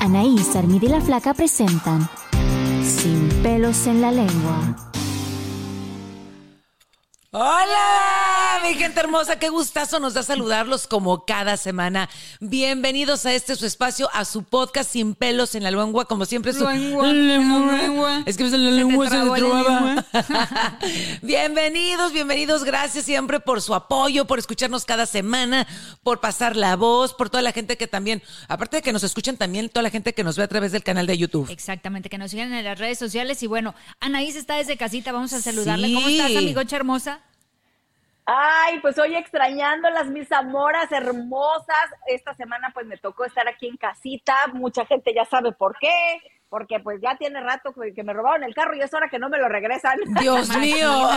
Anaís, Armida y la Flaca presentan Sin pelos en la lengua. Hola, mi gente hermosa, qué gustazo nos da saludarlos como cada semana. Bienvenidos a este su espacio, a su podcast sin pelos en la lengua, como siempre su Lengua, lengua. Es que la lengua se me bienvenidos, bienvenidos, gracias siempre por su apoyo, por escucharnos cada semana, por pasar la voz, por toda la gente que también, aparte de que nos escuchan también toda la gente que nos ve a través del canal de YouTube. Exactamente, que nos sigan en las redes sociales. Y bueno, Anaís está desde casita, vamos a saludarle. Sí. ¿Cómo estás, amigocha hermosa? Ay, pues hoy extrañándolas, mis amoras hermosas. Esta semana pues me tocó estar aquí en casita. Mucha gente ya sabe por qué. Porque pues ya tiene rato que me robaron el carro y es hora que no me lo regresan. Dios mío.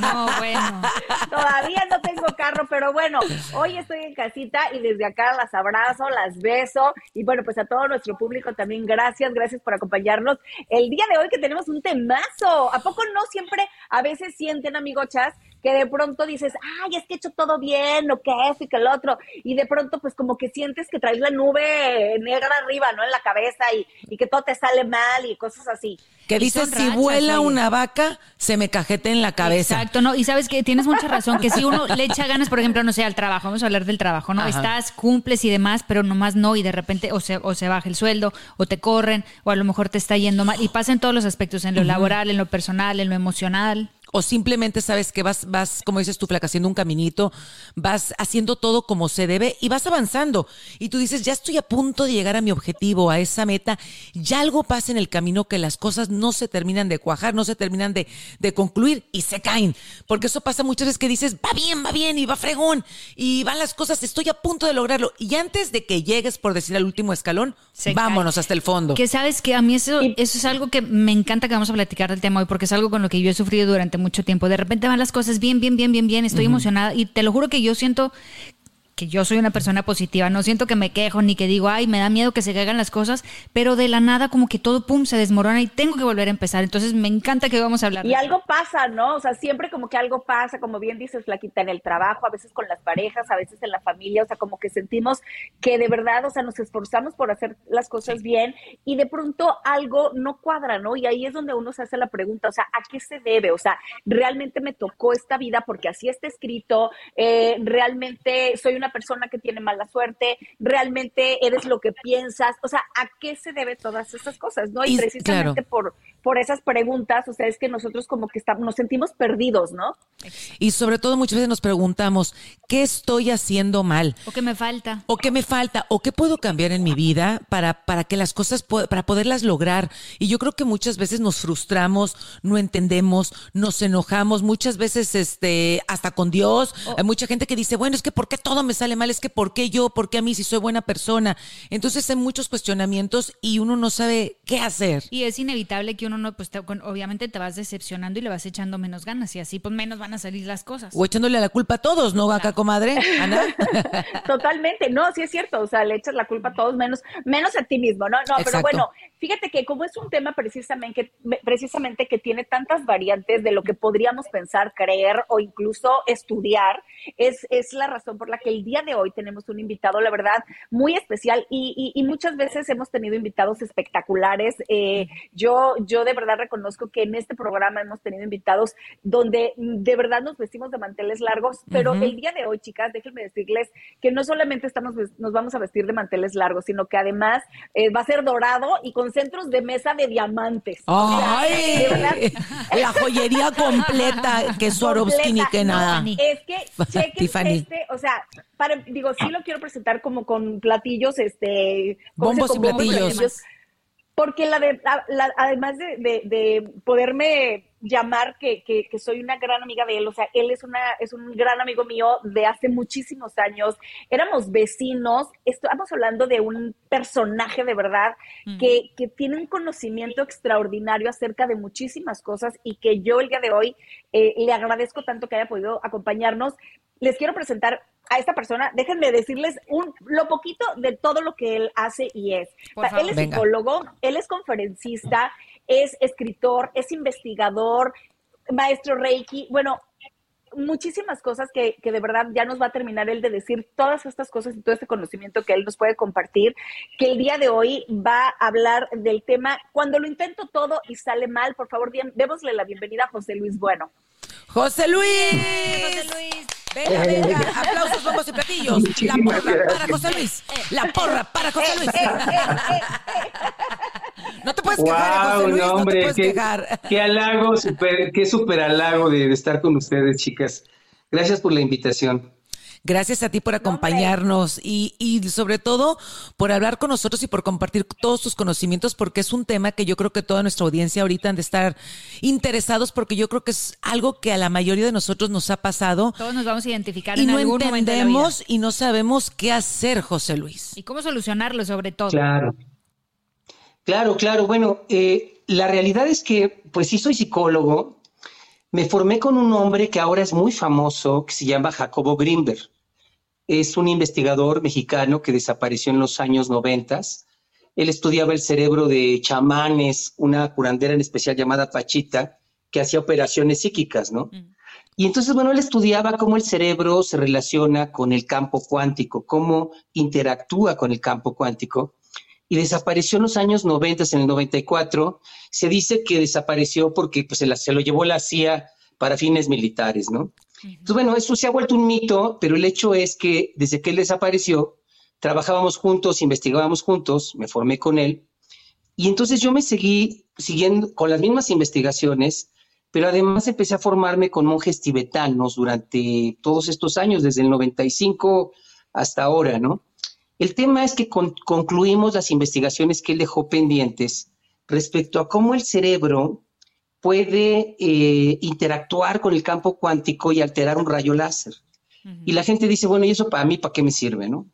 No, bueno. Todavía no tengo carro, pero bueno, hoy estoy en casita y desde acá las abrazo, las beso y bueno, pues a todo nuestro público también gracias, gracias por acompañarnos el día de hoy que tenemos un temazo. ¿A poco no siempre a veces sienten, amigochas, que de pronto dices, ay, es que he hecho todo bien, o que esto y que el otro, y de pronto pues como que sientes que traes la nube negra arriba, ¿no? En la cabeza y, y que todo te sale mal y cosas así. Que dices, si rachas, vuela oye. una vaca, se me cajete en la cabeza. Exacto, no, y sabes que tienes mucha razón, que si uno le echa ganas, por ejemplo, no sé, al trabajo, vamos a hablar del trabajo, ¿no? Ajá. Estás, cumples y demás, pero nomás no, y de repente o se, o se baja el sueldo, o te corren, o a lo mejor te está yendo mal, y pasa en todos los aspectos, en lo laboral, en lo personal, en lo emocional. O simplemente sabes que vas, vas, como dices tú, flaca, haciendo un caminito, vas haciendo todo como se debe y vas avanzando. Y tú dices, ya estoy a punto de llegar a mi objetivo, a esa meta. Ya algo pasa en el camino que las cosas no se terminan de cuajar, no se terminan de, de concluir y se caen. Porque eso pasa muchas veces que dices, va bien, va bien y va fregón y van las cosas, estoy a punto de lograrlo. Y antes de que llegues, por decir, al último escalón, Se vámonos cae. hasta el fondo. Que sabes que a mí eso, eso es algo que me encanta que vamos a platicar del tema hoy, porque es algo con lo que yo he sufrido durante mucho tiempo. De repente van las cosas bien, bien, bien, bien, bien, estoy emocionada y te lo juro que yo siento que yo soy una persona positiva, no siento que me quejo ni que digo, ay, me da miedo que se caigan las cosas, pero de la nada como que todo, pum, se desmorona y tengo que volver a empezar. Entonces me encanta que vamos a hablar. Y algo pasa, ¿no? O sea, siempre como que algo pasa, como bien dices, Flaquita, en el trabajo, a veces con las parejas, a veces en la familia, o sea, como que sentimos que de verdad, o sea, nos esforzamos por hacer las cosas bien y de pronto algo no cuadra, ¿no? Y ahí es donde uno se hace la pregunta, o sea, ¿a qué se debe? O sea, ¿realmente me tocó esta vida porque así está escrito? Eh, ¿Realmente soy una persona que tiene mala suerte? ¿Realmente eres lo que piensas? O sea, ¿a qué se debe todas esas cosas, no? Y, Y- precisamente claro. por, por esas preguntas, o sea, es que nosotros como que estamos, nos sentimos perdidos, ¿no? Y sobre todo muchas veces nos preguntamos, ¿qué estoy haciendo mal? O que me falta. ¿O qué me falta? ¿O qué puedo cambiar en mi vida para, para que las cosas, para poderlas lograr? Y yo creo que muchas veces nos frustramos, no entendemos, nos enojamos, muchas veces este, hasta con Dios. Hay mucha gente que dice, bueno, es que ¿por qué todo me sale mal? Es que ¿por qué yo? ¿Por qué a mí si soy buena persona? Entonces hay muchos cuestionamientos y uno no sabe qué hacer. Y es inevitable que uno no, pues te- con- obviamente te vas decepcionando y le vas echando menos ganas y así pues menos van a salir las cosas. O echándole la culpa a todos, ¿no, acá, comadre? Ana. Totalmente, no, sí es cierto, o sea, le echas la culpa a todos menos, menos a ti mismo, ¿no? No, pero bueno, fíjate que como es un tema precisamente, precisamente que tiene tantas variantes de lo que podríamos pensar, creer o incluso estudiar, es, es la razón por la que el día de hoy tenemos un invitado, la verdad, muy especial y, y, muchas veces hemos tenido invitados espectaculares. Eh, yo, yo de verdad reconozco que en este programa hemos tenido invitados donde de verdad nos vestimos de manteles largos, pero el día de hoy, chicas, déjenme decirles que no solamente estamos, nos vamos a vestir de manteles largos, sino que además eh, va a ser dorado y con centros de mesa de diamantes. ¡Ay! la joyería completa, que Swarovski ni que nada. es que, chequen este, o sea, para, digo, sí lo quiero presentar como con platillos, este... Bombos y platillos. porque la de, además de, de poderme llamar que, que, que, soy una gran amiga de él, o sea, él es, una, es un gran amigo mío de hace muchísimos años, éramos vecinos, estamos hablando de un personaje de verdad que, que, tiene un conocimiento extraordinario acerca de muchísimas cosas y que yo el día de hoy eh, le agradezco tanto que haya podido acompañarnos. Les quiero presentar a esta persona, déjenme decirles un, lo poquito de todo lo que él hace y es. él es psicólogo, él es conferencista, es escritor, es investigador, maestro Reiki, bueno, muchísimas cosas que, que, de verdad ya nos va a terminar él de decir todas estas cosas y todo este conocimiento que él nos puede compartir, que el día de hoy va a hablar del tema Cuando lo intento todo y sale mal, por favor, démosle la bienvenida a José Luis Bueno. José Luis. José Luis. Venga, venga. Aplausos, bombos y platillos. La porra para José Luis. La porra para José Luis. No te puedes quejar, José Luis, no, hombre, te puedes qué, quejar. Qué halago, super, qué super halago de, de estar con ustedes, chicas. Gracias por la invitación. Gracias a ti por acompañarnos y, y, sobre todo por hablar con nosotros y por compartir todos tus conocimientos, porque es un tema que yo creo que toda nuestra audiencia ahorita han de estar interesados, porque yo creo que es algo que a la mayoría de nosotros nos ha pasado. Todos nos vamos a identificar y en no algún entendemos y no sabemos qué hacer, José Luis. Y cómo solucionarlo, sobre todo. Claro. Claro, claro. Bueno, eh, la realidad es que, pues sí soy psicólogo. Me formé con un hombre que ahora es muy famoso, que se llama Jacobo Grimberg es un investigador mexicano que desapareció en los años noventas. Él estudiaba el cerebro de chamanes, una curandera en especial llamada Pachita, que hacía operaciones psíquicas, ¿no? Mm. Y entonces, bueno, él estudiaba cómo el cerebro se relaciona con el campo cuántico, cómo interactúa con el campo cuántico. Y desapareció en los años 90, en el 94. Se dice que desapareció porque pues, se, la, se lo llevó la CIA para fines militares, ¿no? Entonces, bueno, eso se ha vuelto un mito, pero el hecho es que desde que él desapareció, trabajábamos juntos, investigábamos juntos, me formé con él, y entonces yo me seguí siguiendo con las mismas investigaciones, pero además empecé a formarme con monjes tibetanos durante todos estos años, desde el 95 hasta ahora, ¿no? El tema es que concluimos las investigaciones que él dejó pendientes respecto a cómo el cerebro puede eh, interactuar con el campo cuántico y alterar un rayo láser. Y la gente dice, bueno, ¿y eso para mí, para qué me sirve? ¿no?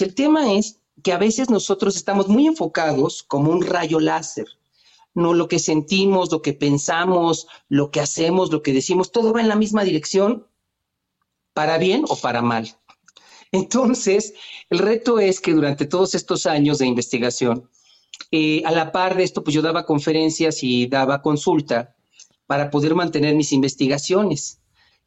el tema es que a veces nosotros estamos muy enfocados como un rayo láser. No lo que sentimos, lo que pensamos, lo que hacemos, lo que decimos, todo va en la misma dirección, para bien o para mal. Entonces, el reto es que durante todos estos años de investigación, eh, a la par de esto, pues yo daba conferencias y daba consulta para poder mantener mis investigaciones.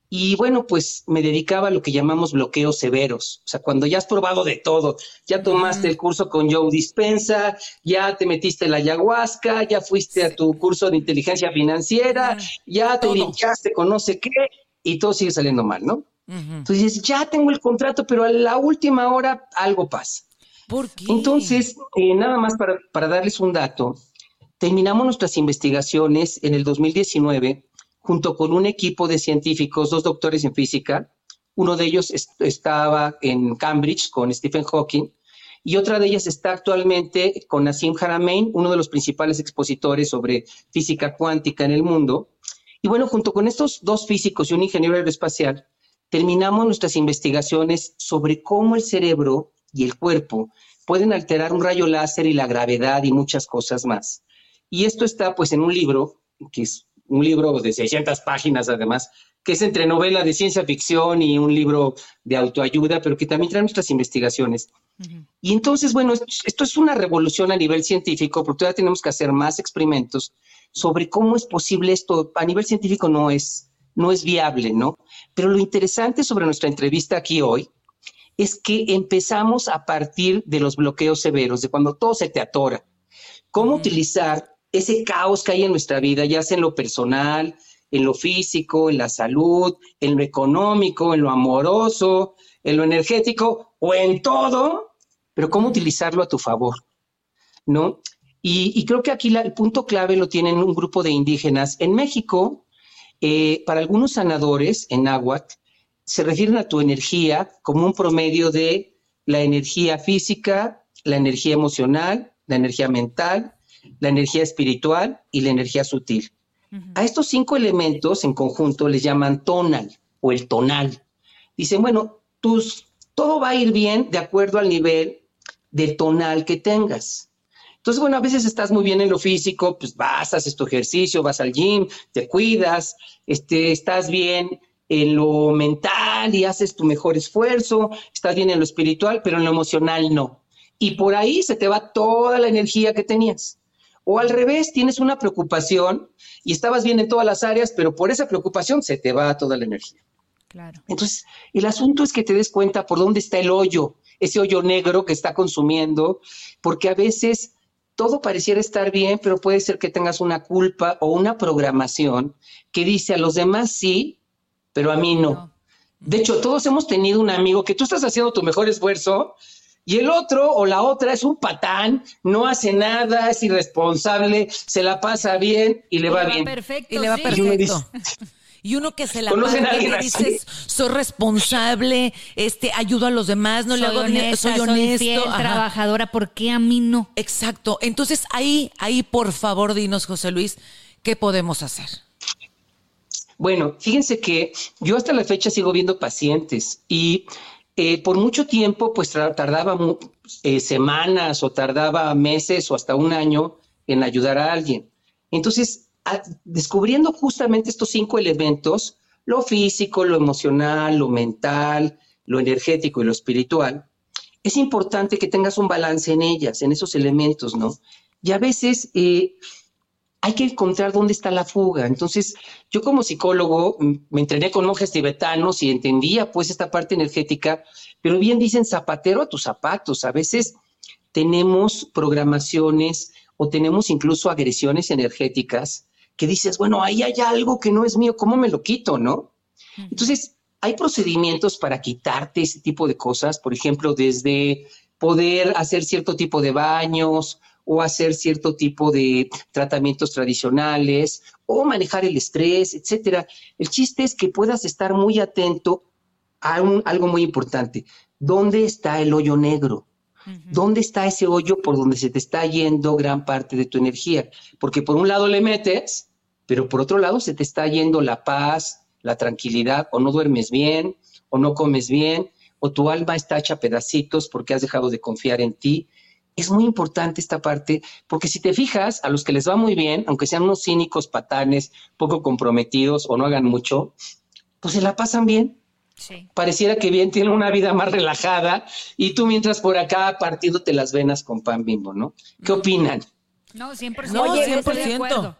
Y bueno, pues me dedicaba a lo que llamamos bloqueos severos. O sea, cuando ya has probado de todo, ya tomaste el curso con Joe Dispensa, ya te metiste la ayahuasca, ya fuiste a tu curso de inteligencia financiera, ya te limpiaste con no sé qué, y todo sigue saliendo mal, ¿no? Entonces, ya tengo el contrato, pero a la última hora algo pasa. Entonces, eh, nada más para, para darles un dato, terminamos nuestras investigaciones en el 2019 junto con un equipo de científicos, dos doctores en física. Uno de ellos estaba en Cambridge con Stephen Hawking y otra de ellas está actualmente con Nassim Haramein, uno de los principales expositores sobre física cuántica en el mundo. Y bueno, junto con estos dos físicos y un ingeniero aeroespacial, terminamos nuestras investigaciones sobre cómo el cerebro y el cuerpo pueden alterar un rayo láser y la gravedad y muchas cosas más. Y esto está pues en un libro, que es un libro de 600 páginas además, que es entre novela de ciencia ficción y un libro de autoayuda, pero que también trae nuestras investigaciones. Y entonces, bueno, esto, esto es una revolución a nivel científico, porque todavía tenemos que hacer más experimentos sobre cómo es posible esto. A nivel científico no es, no es viable, ¿no? Pero lo interesante sobre nuestra entrevista aquí hoy es que empezamos a partir de los bloqueos severos, de cuando todo se te atora. Cómo utilizar ese caos que hay en nuestra vida, ya sea en lo personal, en lo físico, en la salud, en lo económico, en lo amoroso, en lo energético o en todo, pero cómo utilizarlo a tu favor, ¿no? Y, creo que aquí la, el punto clave lo tienen un grupo de indígenas. En México, eh, para algunos sanadores en náhuatl, se refieren a tu energía como un promedio de la energía física, la energía emocional, la energía mental, la energía espiritual y la energía sutil. A estos cinco elementos en conjunto les llaman tonal o el tonal. Dicen, bueno, tus, todo va a ir bien de acuerdo al nivel del tonal que tengas. Entonces, bueno, a veces estás muy bien en lo físico, pues vas, haces tu ejercicio, vas al gym, te cuidas, este, estás bien en lo mental y haces tu mejor esfuerzo, estás bien en lo espiritual, pero en lo emocional no. Y por ahí se te va toda la energía que tenías. O al revés, tienes una preocupación y estabas bien en todas las áreas, pero por esa preocupación se te va toda la energía. Claro. Entonces, el asunto es que te des cuenta por dónde está el hoyo, ese hoyo negro que está consumiendo, porque a veces todo pareciera estar bien, pero puede ser que tengas una culpa o una programación que dice a los demás sí, pero a mí no. De hecho, todos hemos tenido un amigo que tú estás haciendo tu mejor esfuerzo y el otro o la otra es un patán, no hace nada, es irresponsable, se la pasa bien y le va, bien. Perfecto, Y le va sí. perfecto. Y uno que se la ¿Conocen pasa a alguien que así? dices, soy responsable, este, ayudo a los demás, no le soy hago dinero, honesta, soy honesto. fiel, ajá. trabajadora, ¿por qué a mí no? Exacto. Entonces, ahí, ahí, por favor, dinos, José Luis, ¿qué podemos hacer? Bueno, fíjense que yo hasta la fecha sigo viendo pacientes y eh, por mucho tiempo, pues tardaba eh, semanas o tardaba meses o hasta un año en ayudar a alguien. Entonces, descubriendo justamente estos cinco elementos, lo físico, lo emocional, lo mental, lo energético y lo espiritual, es importante que tengas un balance en ellas, en esos elementos, ¿no? Y a veces eh, hay que encontrar dónde está la fuga. Entonces, yo como psicólogo mm, me entrené con monjes tibetanos y entendía pues esta parte energética, pero bien dicen zapatero a tus zapatos. A veces tenemos programaciones o tenemos incluso agresiones energéticas que dices, bueno, ahí hay algo que no es mío, ¿cómo me lo quito, no? Entonces, hay procedimientos para quitarte ese tipo de cosas, por ejemplo, desde poder hacer cierto tipo de baños o hacer cierto tipo de tratamientos tradicionales o manejar el estrés, etcétera. El chiste es que puedas estar muy atento a un- algo muy importante. ¿Dónde está el hoyo negro? ¿Dónde está ese hoyo por donde se te está yendo gran parte de tu energía? Porque por un lado le metes, pero por otro lado se te está yendo la paz, la tranquilidad, o no duermes bien, o no comes bien, o tu alma está hecha pedacitos porque has dejado de confiar en ti. Es muy importante esta parte, porque si te fijas, a los que les va muy bien, aunque sean unos cínicos, patanes, poco comprometidos o no hagan mucho, pues se la pasan bien Sí. pareciera que bien tiene una vida más relajada y tú mientras por acá partiéndote las venas con pan bimbo, ¿no? ¿Qué opinan? No, 100%. No, Oye, estoy de 100%.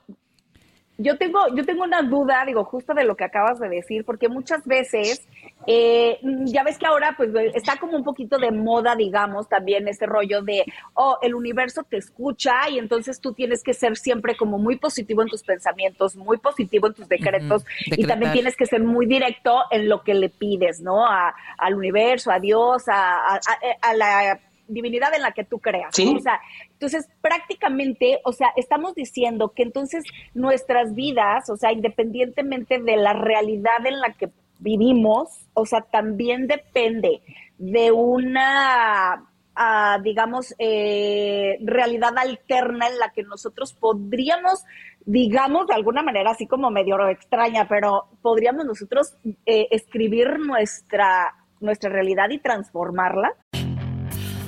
Yo tengo, yo tengo una duda, digo, justo de lo que acabas de decir, porque muchas veces, eh, ya ves que ahora pues está como un poquito de moda, digamos, también este rollo de, oh, el universo te escucha y entonces tú tienes que ser siempre como muy positivo en tus pensamientos, muy positivo en tus decretos y también tienes que ser muy directo en lo que le pides, ¿no? A, al universo, a Dios, a- a la divinidad en la que tú creas. Sí. O sea, entonces prácticamente, o sea, estamos diciendo que entonces nuestras vidas, o sea, independientemente de la realidad en la que vivimos, o sea, también depende de una, ah, digamos, eh, realidad alterna en la que nosotros podríamos, digamos, de alguna manera, así como medio extraña, pero podríamos nosotros eh, escribir nuestra, nuestra realidad y transformarla.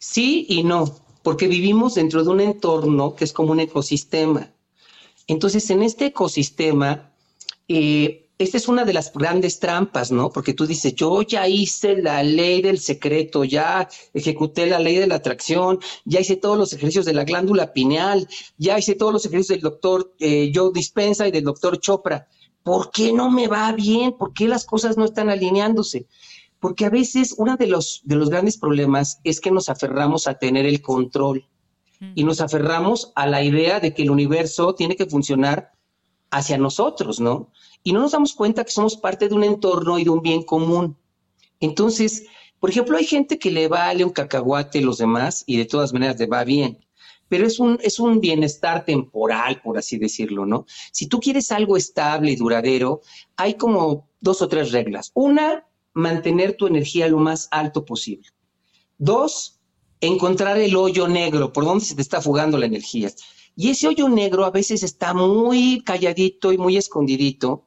Sí y no, porque vivimos dentro de un entorno que es como un ecosistema. Entonces, en este ecosistema, eh, esta es una de las grandes trampas, ¿no? Porque tú dices, yo ya hice la ley del secreto, ya ejecuté la ley de la atracción, ya hice todos los ejercicios de la glándula pineal, ya hice todos los ejercicios del doctor eh, Joe Dispensa y del doctor Chopra. ¿Por qué no me va bien? ¿Por qué las cosas no están alineándose? Porque a veces uno de los, de los grandes problemas es que nos aferramos a tener el control y nos aferramos a la idea de que el universo tiene que funcionar hacia nosotros, ¿no? Y no nos damos cuenta que somos parte de un entorno y de un bien común. Entonces, por ejemplo, hay gente que le vale un cacahuate a los demás y de todas maneras le va bien, pero es un, es un bienestar temporal, por así decirlo, ¿no? Si tú quieres algo estable y duradero, hay como dos o tres reglas. Una, mantener tu energía lo más alto posible. Dos, encontrar el hoyo negro, por donde se te está fugando la energía. Y ese hoyo negro a veces está muy calladito y muy escondidito,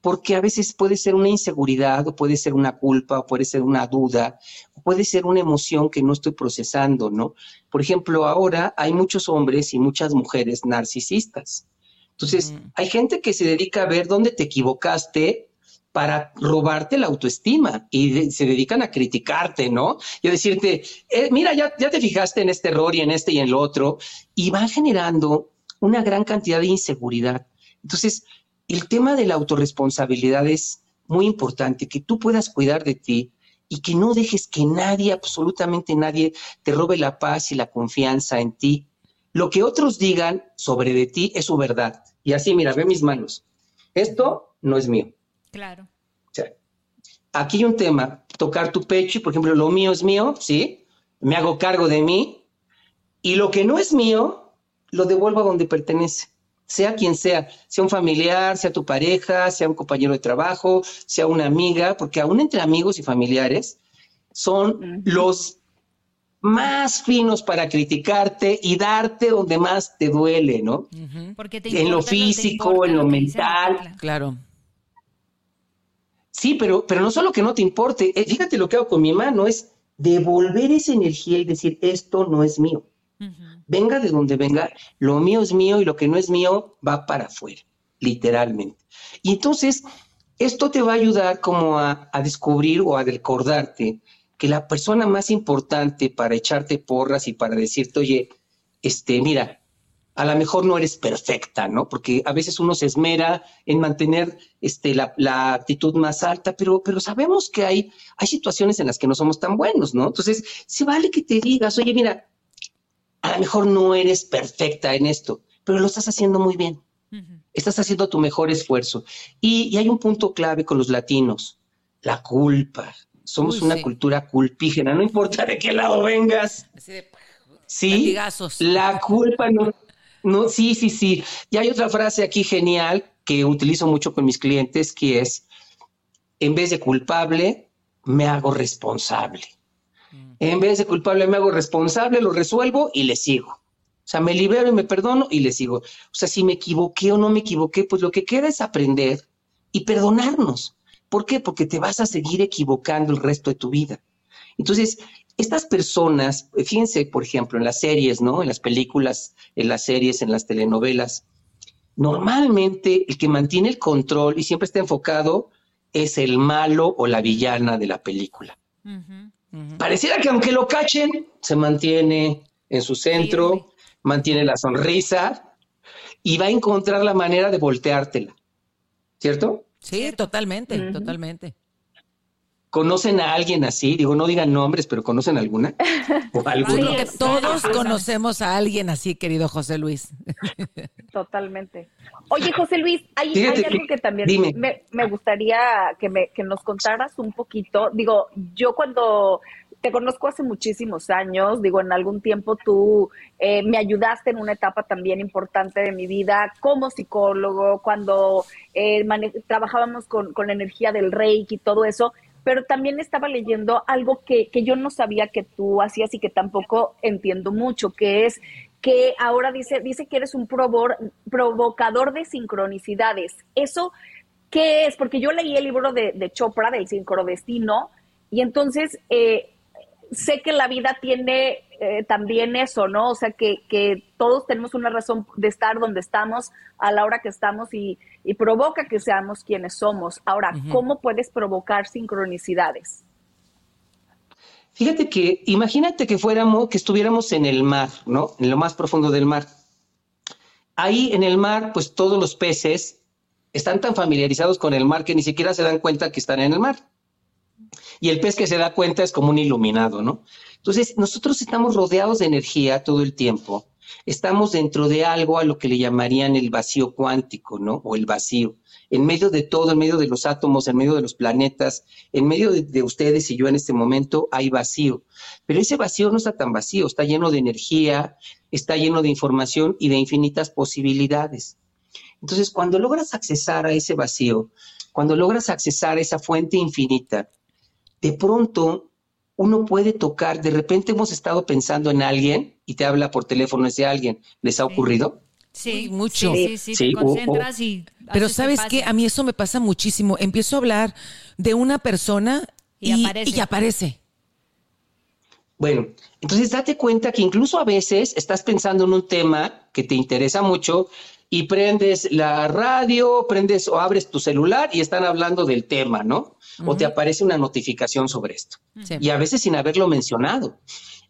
porque a veces puede ser una inseguridad, o puede ser una culpa, o puede ser una duda, o puede ser una emoción que no estoy procesando, ¿no? Por ejemplo, ahora hay muchos hombres y muchas mujeres narcisistas. Entonces, hay gente que se dedica a ver dónde te equivocaste para robarte la autoestima y se dedican a criticarte, ¿no? Y a decirte, eh, mira, ya, ya te fijaste en este error y en este y en lo otro, y van generando una gran cantidad de inseguridad. Entonces, el tema de la autorresponsabilidad es muy importante, que tú puedas cuidar de ti y que no dejes que nadie, absolutamente nadie, te robe la paz y la confianza en ti. Lo que otros digan sobre de ti es su verdad. Y así, mira, ve mis manos. Esto no es mío. Claro. O sea, aquí hay un tema, tocar tu pecho, y por ejemplo, lo mío es mío, ¿sí? Me hago cargo de mí, y lo que no es mío, lo devuelvo a donde pertenece, sea quien sea, sea un familiar, sea tu pareja, sea un compañero de trabajo, sea una amiga, porque aún entre amigos y familiares son los más finos para criticarte y darte donde más te duele, ¿no? Porque te En lo físico, importa en lo mental. Claro. Sí, pero, pero no solo que no te importe, eh, fíjate lo que hago con mi mano, es devolver esa energía y decir, esto no es mío. Venga de donde venga, lo mío es mío y lo que no es mío va para afuera, literalmente. Y entonces, esto te va a ayudar como a, a descubrir o a recordarte que la persona más importante para echarte porras y para decirte, oye, este, mira, a lo mejor no eres perfecta, ¿no? Porque a veces uno se esmera en mantener este, la, la actitud más alta, pero, pero sabemos que hay, hay situaciones en las que no somos tan buenos, ¿no? Entonces, se vale que te digas, oye, mira, a lo mejor no eres perfecta en esto, pero lo estás haciendo muy bien. Estás haciendo tu mejor esfuerzo. Y, y hay un punto clave con los latinos, la culpa. Somos Uy, una sí. cultura culpígena, no importa de qué lado vengas. Así de Sí, latigazos. la culpa no, no, sí, sí, sí. Y hay otra frase aquí genial que utilizo mucho con mis clientes que es, en vez de culpable, me hago responsable. En vez de culpable, me hago responsable, lo resuelvo y le sigo. O sea, me libero y me perdono y le sigo. O sea, si me equivoqué o no me equivoqué, pues lo que queda es aprender y perdonarnos. ¿Por qué? Porque te vas a seguir equivocando el resto de tu vida. Entonces, estas personas, fíjense, por ejemplo, en las series, ¿no? En las películas, en las series, en las telenovelas, normalmente el que mantiene el control y siempre está enfocado es el malo o la villana de la película. Pareciera que aunque lo cachen, se mantiene en su centro, mantiene la sonrisa y va a encontrar la manera de volteártela. ¿Cierto? Sí, totalmente, totalmente. ¿Conocen a alguien así? Digo, no digan nombres, pero ¿conocen alguna? ¿O alguno? que todos conocemos a alguien así, querido José Luis. Totalmente. Oye, José Luis, hay, algo que, también me, me, gustaría que, me, que nos contaras un poquito. Digo, yo cuando te conozco hace muchísimos años, digo, en algún tiempo tú eh, me ayudaste en una etapa también importante de mi vida como psicólogo, cuando eh, trabajábamos con, con la energía del reiki y todo eso pero también estaba leyendo algo que, yo no sabía que tú hacías y que tampoco entiendo mucho, que es que ahora dice, dice que eres un provocador de sincronicidades. ¿Eso qué es? Porque yo leí el libro de, de Chopra, del sincrodestino, y entonces eh, sé que la vida tiene eh, también eso, ¿no? O sea, que, que, todos tenemos una razón de estar donde estamos a la hora que estamos y, y provoca que seamos quienes somos. Ahora, ¿cómo puedes provocar sincronicidades? Fíjate que, imagínate que fuéramos, que estuviéramos en el mar, ¿no? En lo más profundo del mar. Ahí en el mar, pues todos los peces están tan familiarizados con el mar que ni siquiera se dan cuenta que están en el mar y el pez que se da cuenta es como un iluminado, ¿no? Entonces, nosotros estamos rodeados de energía todo el tiempo, estamos dentro de algo a lo que le llamarían el vacío cuántico, ¿no? O el vacío. En medio de todo, en medio de los átomos, en medio de los planetas, en medio de, ustedes y yo en este momento hay vacío. Pero ese vacío no está tan vacío, está lleno de energía, está lleno de información y de infinitas posibilidades. Entonces, cuando logras accesar a ese vacío, cuando logras accesar a esa fuente infinita, de pronto uno puede tocar, de repente hemos estado pensando en alguien y te habla por teléfono ese alguien, ¿les ha ocurrido? Sí, mucho. Sí, sí, sí, te concentras y... Pero ¿sabes qué? A mí eso me pasa muchísimo. Empiezo a hablar de una persona y, aparece. y aparece. Bueno, entonces date cuenta que incluso a veces estás pensando en un tema que te interesa mucho y prendes la radio, prendes o abres tu celular y están hablando del tema, ¿no? O te aparece una notificación sobre esto. Y a veces sin haberlo mencionado.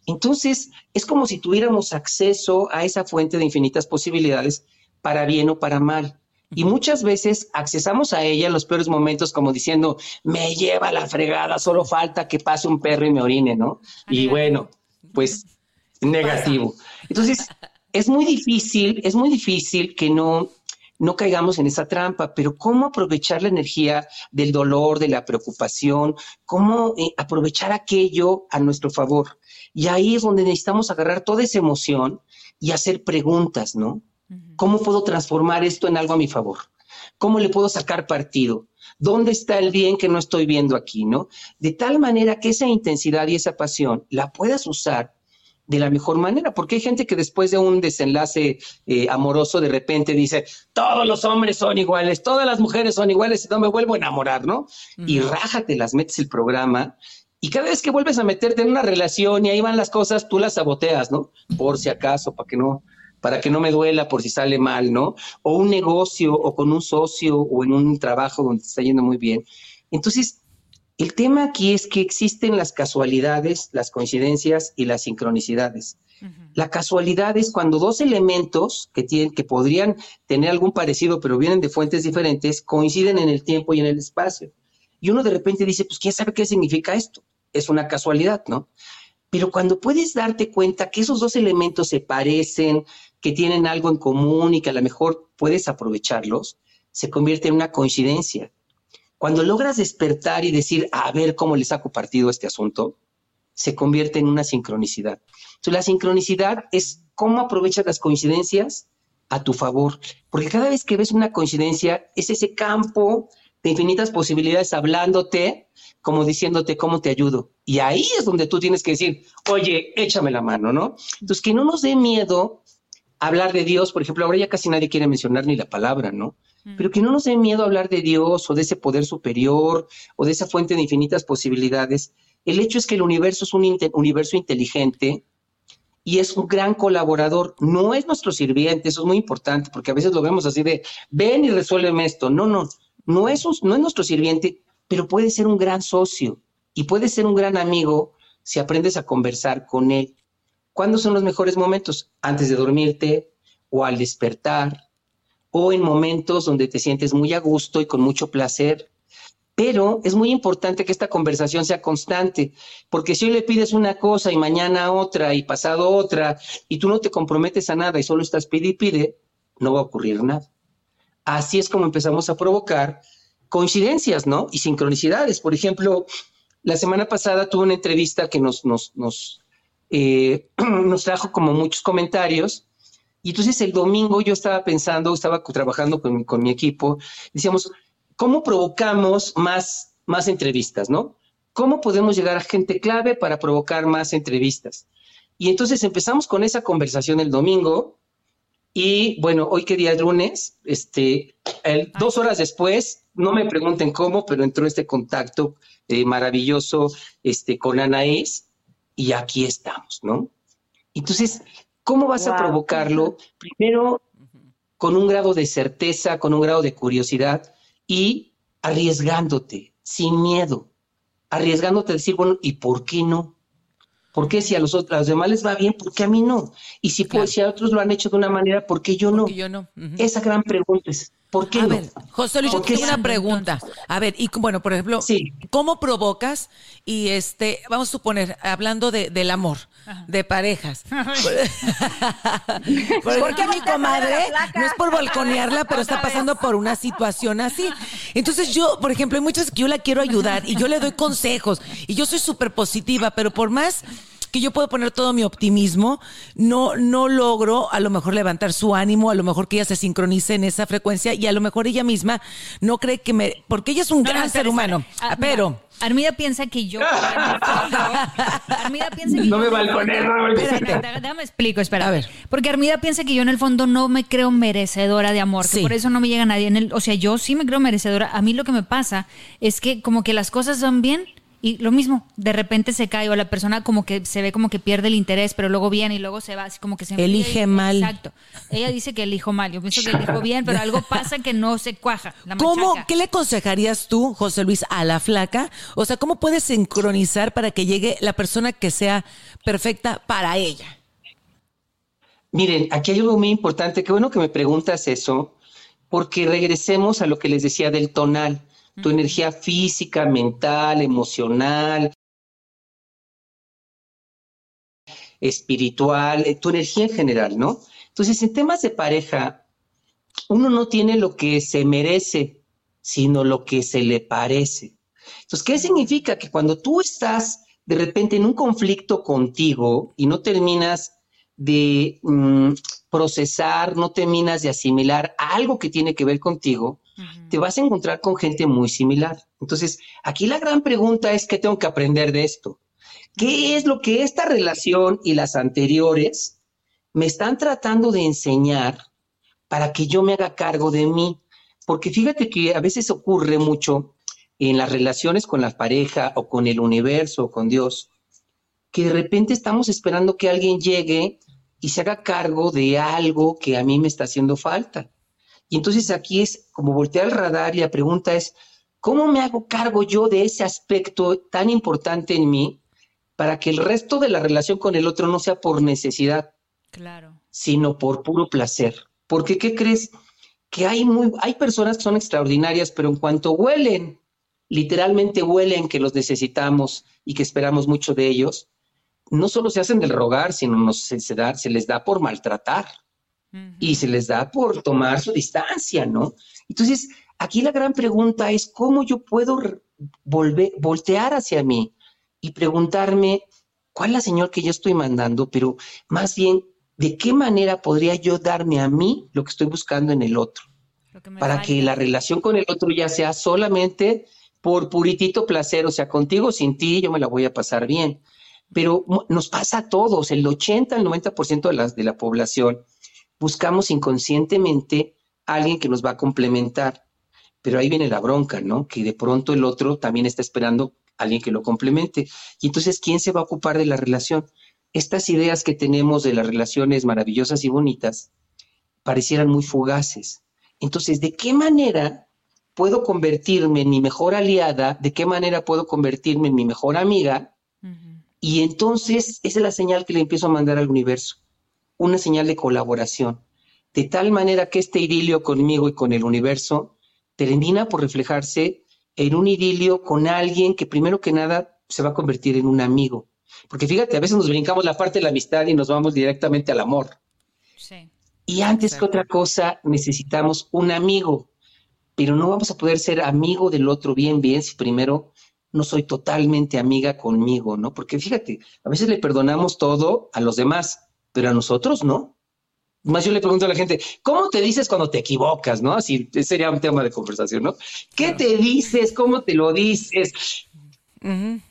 Entonces, es como si tuviéramos acceso a esa fuente de infinitas posibilidades para bien o para mal. Y muchas veces accesamos a ella en los peores momentos como diciendo, me lleva la fregada, solo falta que pase un perro y me orine, ¿no? Y bueno, pues negativo. Entonces, es muy difícil, es muy difícil que no, no caigamos en esa trampa, pero cómo aprovechar la energía del dolor, de la preocupación, cómo eh, aprovechar aquello a nuestro favor. Y ahí es donde necesitamos agarrar toda esa emoción y hacer preguntas, ¿no? ¿Cómo puedo transformar esto en algo a mi favor? ¿Cómo le puedo sacar partido? ¿Dónde está el bien que no estoy viendo aquí, no? De tal manera que esa intensidad y esa pasión la puedas usar de la mejor manera, porque hay gente que después de un desenlace eh, amoroso de repente dice, todos los hombres son iguales, todas las mujeres son iguales, no me vuelvo a enamorar, ¿no? Y rájate, las metes el programa, y cada vez que vuelves a meterte en una relación y ahí van las cosas, tú las saboteas, ¿no? Por si acaso, para que no, para que no me duela por si sale mal, ¿no? O un negocio, o con un socio, o en un trabajo donde te está yendo muy bien. Entonces, el tema aquí es que existen las casualidades, las coincidencias y las sincronicidades. La casualidad es cuando dos elementos que, tienen, que podrían tener algún parecido, pero vienen de fuentes diferentes, coinciden en el tiempo y en el espacio. Y uno de repente dice, pues, ¿quién sabe qué significa esto? Es una casualidad, ¿no? Pero cuando puedes darte cuenta que esos dos elementos se parecen, que tienen algo en común y que a lo mejor puedes aprovecharlos, se convierte en una coincidencia. Cuando logras despertar y decir, a ver cómo le saco partido este asunto, se convierte en una sincronicidad. Entonces, la sincronicidad es cómo aprovechas las coincidencias a tu favor, porque cada vez que ves una coincidencia es ese campo de infinitas posibilidades hablándote, como diciéndote cómo te ayudo. Y ahí es donde tú tienes que decir, oye, échame la mano, ¿no? Entonces, que no nos dé miedo hablar de Dios, por ejemplo, ahora ya casi nadie quiere mencionar ni la palabra, ¿no? pero que no nos dé miedo hablar de Dios o de ese poder superior o de esa fuente de infinitas posibilidades. El hecho es que el universo es un universo inteligente y es un gran colaborador. No es nuestro sirviente, eso es muy importante, porque a veces lo vemos así de, ven y resuélveme esto. No, no, no es, no es nuestro sirviente, pero puede ser un gran socio y puede ser un gran amigo si aprendes a conversar con él. ¿Cuándo son los mejores momentos? Antes de dormirte o al despertar o en momentos donde te sientes muy a gusto y con mucho placer. Pero es muy importante que esta conversación sea constante, porque si hoy le pides una cosa y mañana otra y pasado otra, y tú no te comprometes a nada y solo estás pide y pide, no va a ocurrir nada. Así es como empezamos a provocar coincidencias, ¿no? Y sincronicidades. Por ejemplo, la semana pasada tuve una entrevista que nos, nos, nos, eh, nos trajo como muchos comentarios. Y entonces el domingo yo estaba pensando, estaba trabajando con, con mi equipo, decíamos, ¿cómo provocamos más, más entrevistas, no? ¿Cómo podemos llegar a gente clave para provocar más entrevistas? Y entonces empezamos con esa conversación el domingo y bueno, hoy que día es lunes, este, dos horas después, no me pregunten cómo, pero entró este contacto eh, maravilloso este, con Anaís y aquí estamos, ¿no? Entonces, ¿cómo vas a provocarlo? Primero, con un grado de certeza, con un grado de curiosidad, y arriesgándote, sin miedo, arriesgándote a decir, bueno, ¿y por qué no? ¿Por qué si a los, otros, demás les va bien, por qué a mí no? Y si, pues, si a otros lo han hecho de una manera, ¿por qué yo no? yo no. Esa gran pregunta es, ¿por qué a no? Ver, José Luis, yo tengo una pregunta. A ver, y bueno, por ejemplo, ¿cómo provocas? Y este, vamos a suponer, hablando de, del amor, de parejas. Porque mi comadre, no es por balconearla, pero está pasando por una situación así. Entonces yo, por ejemplo, hay muchas que yo la quiero ayudar y yo le doy consejos y yo soy súper positiva, pero por más que yo puedo poner todo mi optimismo, no, no logro a lo mejor levantar su ánimo, a lo mejor que ella se sincronice en esa frecuencia y a lo mejor ella misma no cree que me, porque ella es un gran ser humano, Ah, pero... mira, Armida piensa que yo. Armida piensa que No yo- me balconees, no me dá- Déjame explico, espera. A ver. Porque Armida piensa que yo en el fondo no me creo merecedora de amor, que Sí. por eso no me llega nadie. En el, o sea, yo sí me creo merecedora. A mí lo que me pasa es que como que las cosas van bien y lo mismo, de repente se cae o la persona como que se ve como que pierde el interés, pero luego viene y luego se va, así como que se Elige y- mal. Exacto. Ella dice que elijo mal, yo pienso que elijo bien, pero algo pasa que no se cuaja. La ¿Cómo, qué le aconsejarías tú, José Luis, a la flaca? O sea, ¿cómo puedes sincronizar para que llegue la persona que sea perfecta para ella? Miren, aquí hay algo muy importante, qué bueno que me preguntas eso, porque regresemos a lo que les decía del tonal, tu energía física, mental, emocional, espiritual, eh, tu energía en general, ¿no? Entonces, en temas de pareja, uno no tiene lo que se merece, sino lo que se le parece. Entonces, ¿qué significa? Que cuando tú estás de repente en un conflicto contigo y no terminas de mm, procesar, no terminas de asimilar algo que tiene que ver contigo, te vas a encontrar con gente muy similar. Entonces, aquí la gran pregunta es, ¿qué tengo que aprender de esto? ¿Qué es lo que esta relación y las anteriores me están tratando de enseñar para que yo me haga cargo de mí? Porque fíjate que a veces ocurre mucho en las relaciones con la pareja o con el universo o con Dios, que de repente estamos esperando que alguien llegue y se haga cargo de algo que a mí me está haciendo falta. Y entonces aquí es como voltear el radar y la pregunta es, ¿cómo me hago cargo yo de ese aspecto tan importante en mí para que el resto de la relación con el otro no sea por necesidad, Claro. sino por puro placer? Porque, ¿qué crees? Que hay, muy, hay personas que son extraordinarias, pero en cuanto huelen, literalmente huelen que los necesitamos y que esperamos mucho de ellos, no solo se hacen del rogar, sino nos, se, se da, se les da por maltratar y se les da por tomar su distancia, ¿no? Entonces, aquí la gran pregunta es cómo yo puedo volver, voltear hacia mí y preguntarme cuál es la señal que yo estoy mandando, pero más bien, ¿de qué manera podría yo darme a mí lo que estoy buscando en el otro? Para que la relación con el otro ya sea solamente por puritito placer, o sea, contigo sin ti, yo me la voy a pasar bien. Pero nos pasa a todos, el 80 al 90% de, las, de la población buscamos inconscientemente a alguien que nos va a complementar. Pero ahí viene la bronca, ¿no? Que de pronto el otro también está esperando a alguien que lo complemente. Y entonces, ¿quién se va a ocupar de la relación? Estas ideas que tenemos de las relaciones maravillosas y bonitas parecieran muy fugaces. Entonces, ¿de qué manera puedo convertirme en mi mejor aliada, de qué manera puedo convertirme en mi mejor amiga. Y entonces esa es la señal que le empiezo a mandar al universo, una señal de colaboración, de tal manera que este idilio conmigo y con el universo termina por reflejarse en un idilio con alguien que primero que nada se va a convertir en un amigo. Porque fíjate, a veces nos brincamos la parte de la amistad y nos vamos directamente al amor. Sí. Y antes que otra cosa, necesitamos un amigo, pero no vamos a poder ser amigo del otro bien, bien, si primero no soy totalmente amiga conmigo, ¿no? Porque fíjate, a veces le perdonamos todo a los demás, pero a nosotros no. Más yo le pregunto a la gente, ¿cómo te dices cuando te equivocas, no? Así sería un tema de conversación, ¿no? ¿Qué te dices? ¿Cómo te lo dices?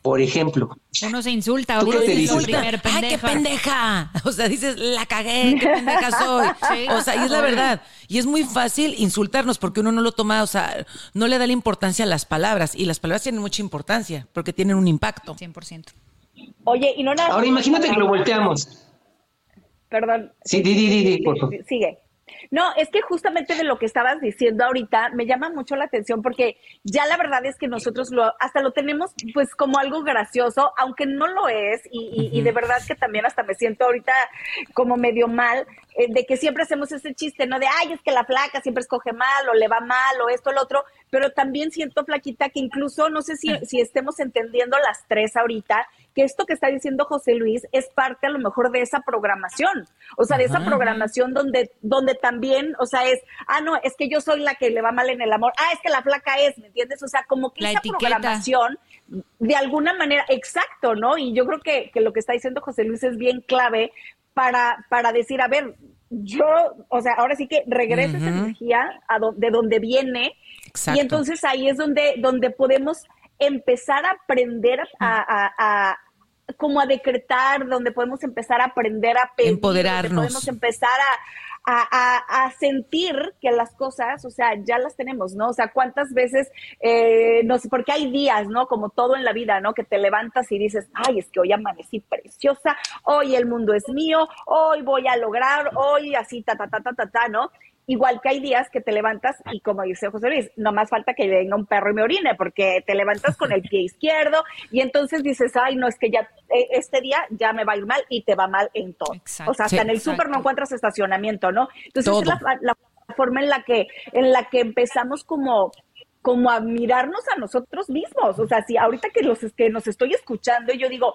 Por ejemplo, Uno se insulta, ¿Tú uno qué te dices? primer ¡Ay, qué pendeja. pendeja! O sea, dices, la cagué, qué pendeja soy. Sí. O sea, y es la verdad. Y es muy fácil insultarnos porque uno no lo toma, o sea, no le da la importancia a las palabras. Y las palabras tienen mucha importancia porque tienen un impacto. 100%. Oye, y no nada ahora imagínate que lo volteamos. Perdón. Sí, di, di, di, por favor. Sigue. No, es que justamente de lo que estabas diciendo ahorita me llama mucho la atención porque ya la verdad es que nosotros lo, hasta lo tenemos pues como algo gracioso, aunque no lo es y, y- y de verdad que también hasta me siento ahorita como medio mal eh, de que siempre hacemos ese chiste, ¿no? De, ay, es que la flaca siempre escoge mal o le va mal o esto, lo otro, pero también siento, flaquita, que incluso no sé si, si estemos entendiendo las tres ahorita, que esto que está diciendo José Luis es parte a lo mejor de esa programación, o sea, de esa programación donde, donde también, o sea, es, ah, no, es que yo soy la que le va mal en el amor, ah, es que la flaca es, ¿me entiendes? O sea, como que La esa etiqueta. programación, de alguna manera, exacto, ¿no? Y yo creo que, que lo que está diciendo José Luis es bien clave para, para decir, a ver, yo, o sea, ahora sí que regresa esa energía a do- de donde viene Exacto. y entonces ahí es donde, donde podemos empezar a aprender a, a- a- como a decretar, donde podemos empezar a aprender a pedir, Empoderarnos. donde podemos empezar a, a- a- a sentir que las cosas, o sea, ya las tenemos, ¿no? O sea, cuántas veces, eh, no sé, porque hay días, ¿no? Como todo en la vida, ¿no? Que te levantas y dices, ay, es que hoy amanecí preciosa, hoy el mundo es mío, hoy voy a lograr, hoy así, ta, ta, ta, ta, ta, ta, ¿no? Igual que hay días que te levantas y como dice José Luis, no más falta que venga un perro y me orine, porque te levantas con el pie izquierdo y entonces dices, ay, no, es que ya eh, este día ya me va a ir mal y te va mal en todo. Exacto. o sea, hasta Sí. en el súper no encuentras estacionamiento, ¿no? Entonces Todo. es la, la forma en la que, en la que empezamos como como a mirarnos a nosotros mismos. O sea, si ahorita que los que nos estoy escuchando, yo digo,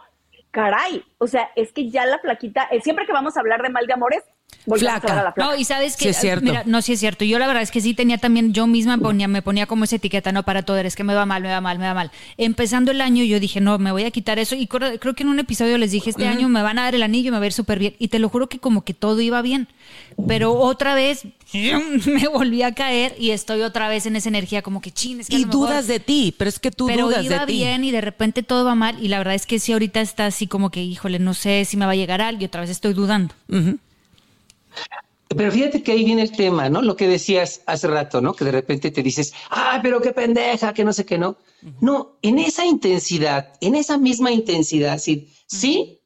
caray, o sea, es que ya la flaquita, eh, siempre que vamos a hablar de mal de amores, Flaca. a hablar a la flaca. No, y sabes que, Sí es cierto. mira, no, sí es cierto. Yo la verdad es que sí tenía también, yo misma ponía, me ponía como esa etiqueta, no para todo, es que me va mal, me va mal, me va mal. Empezando el año yo dije, no, me voy a quitar eso. Y creo, creo que en un episodio les dije, este año me van a dar el anillo y me va a ver súper bien. Y te lo juro que como que todo iba bien. Pero otra vez me volví a caer y estoy otra vez en esa energía como que chin, es que Y dudas de ti, pero es que tú pero dudas iba de ti. bien y de repente todo va mal y la verdad es que sí ahorita está así como que híjole no sé si me va a llegar algo y otra vez estoy dudando. Pero fíjate que ahí viene el tema, ¿no? Lo que decías hace rato, ¿no? Que de repente te dices, ah, pero qué pendeja, que no sé qué, ¿no? No, en esa intensidad, en esa misma intensidad, sí, sí,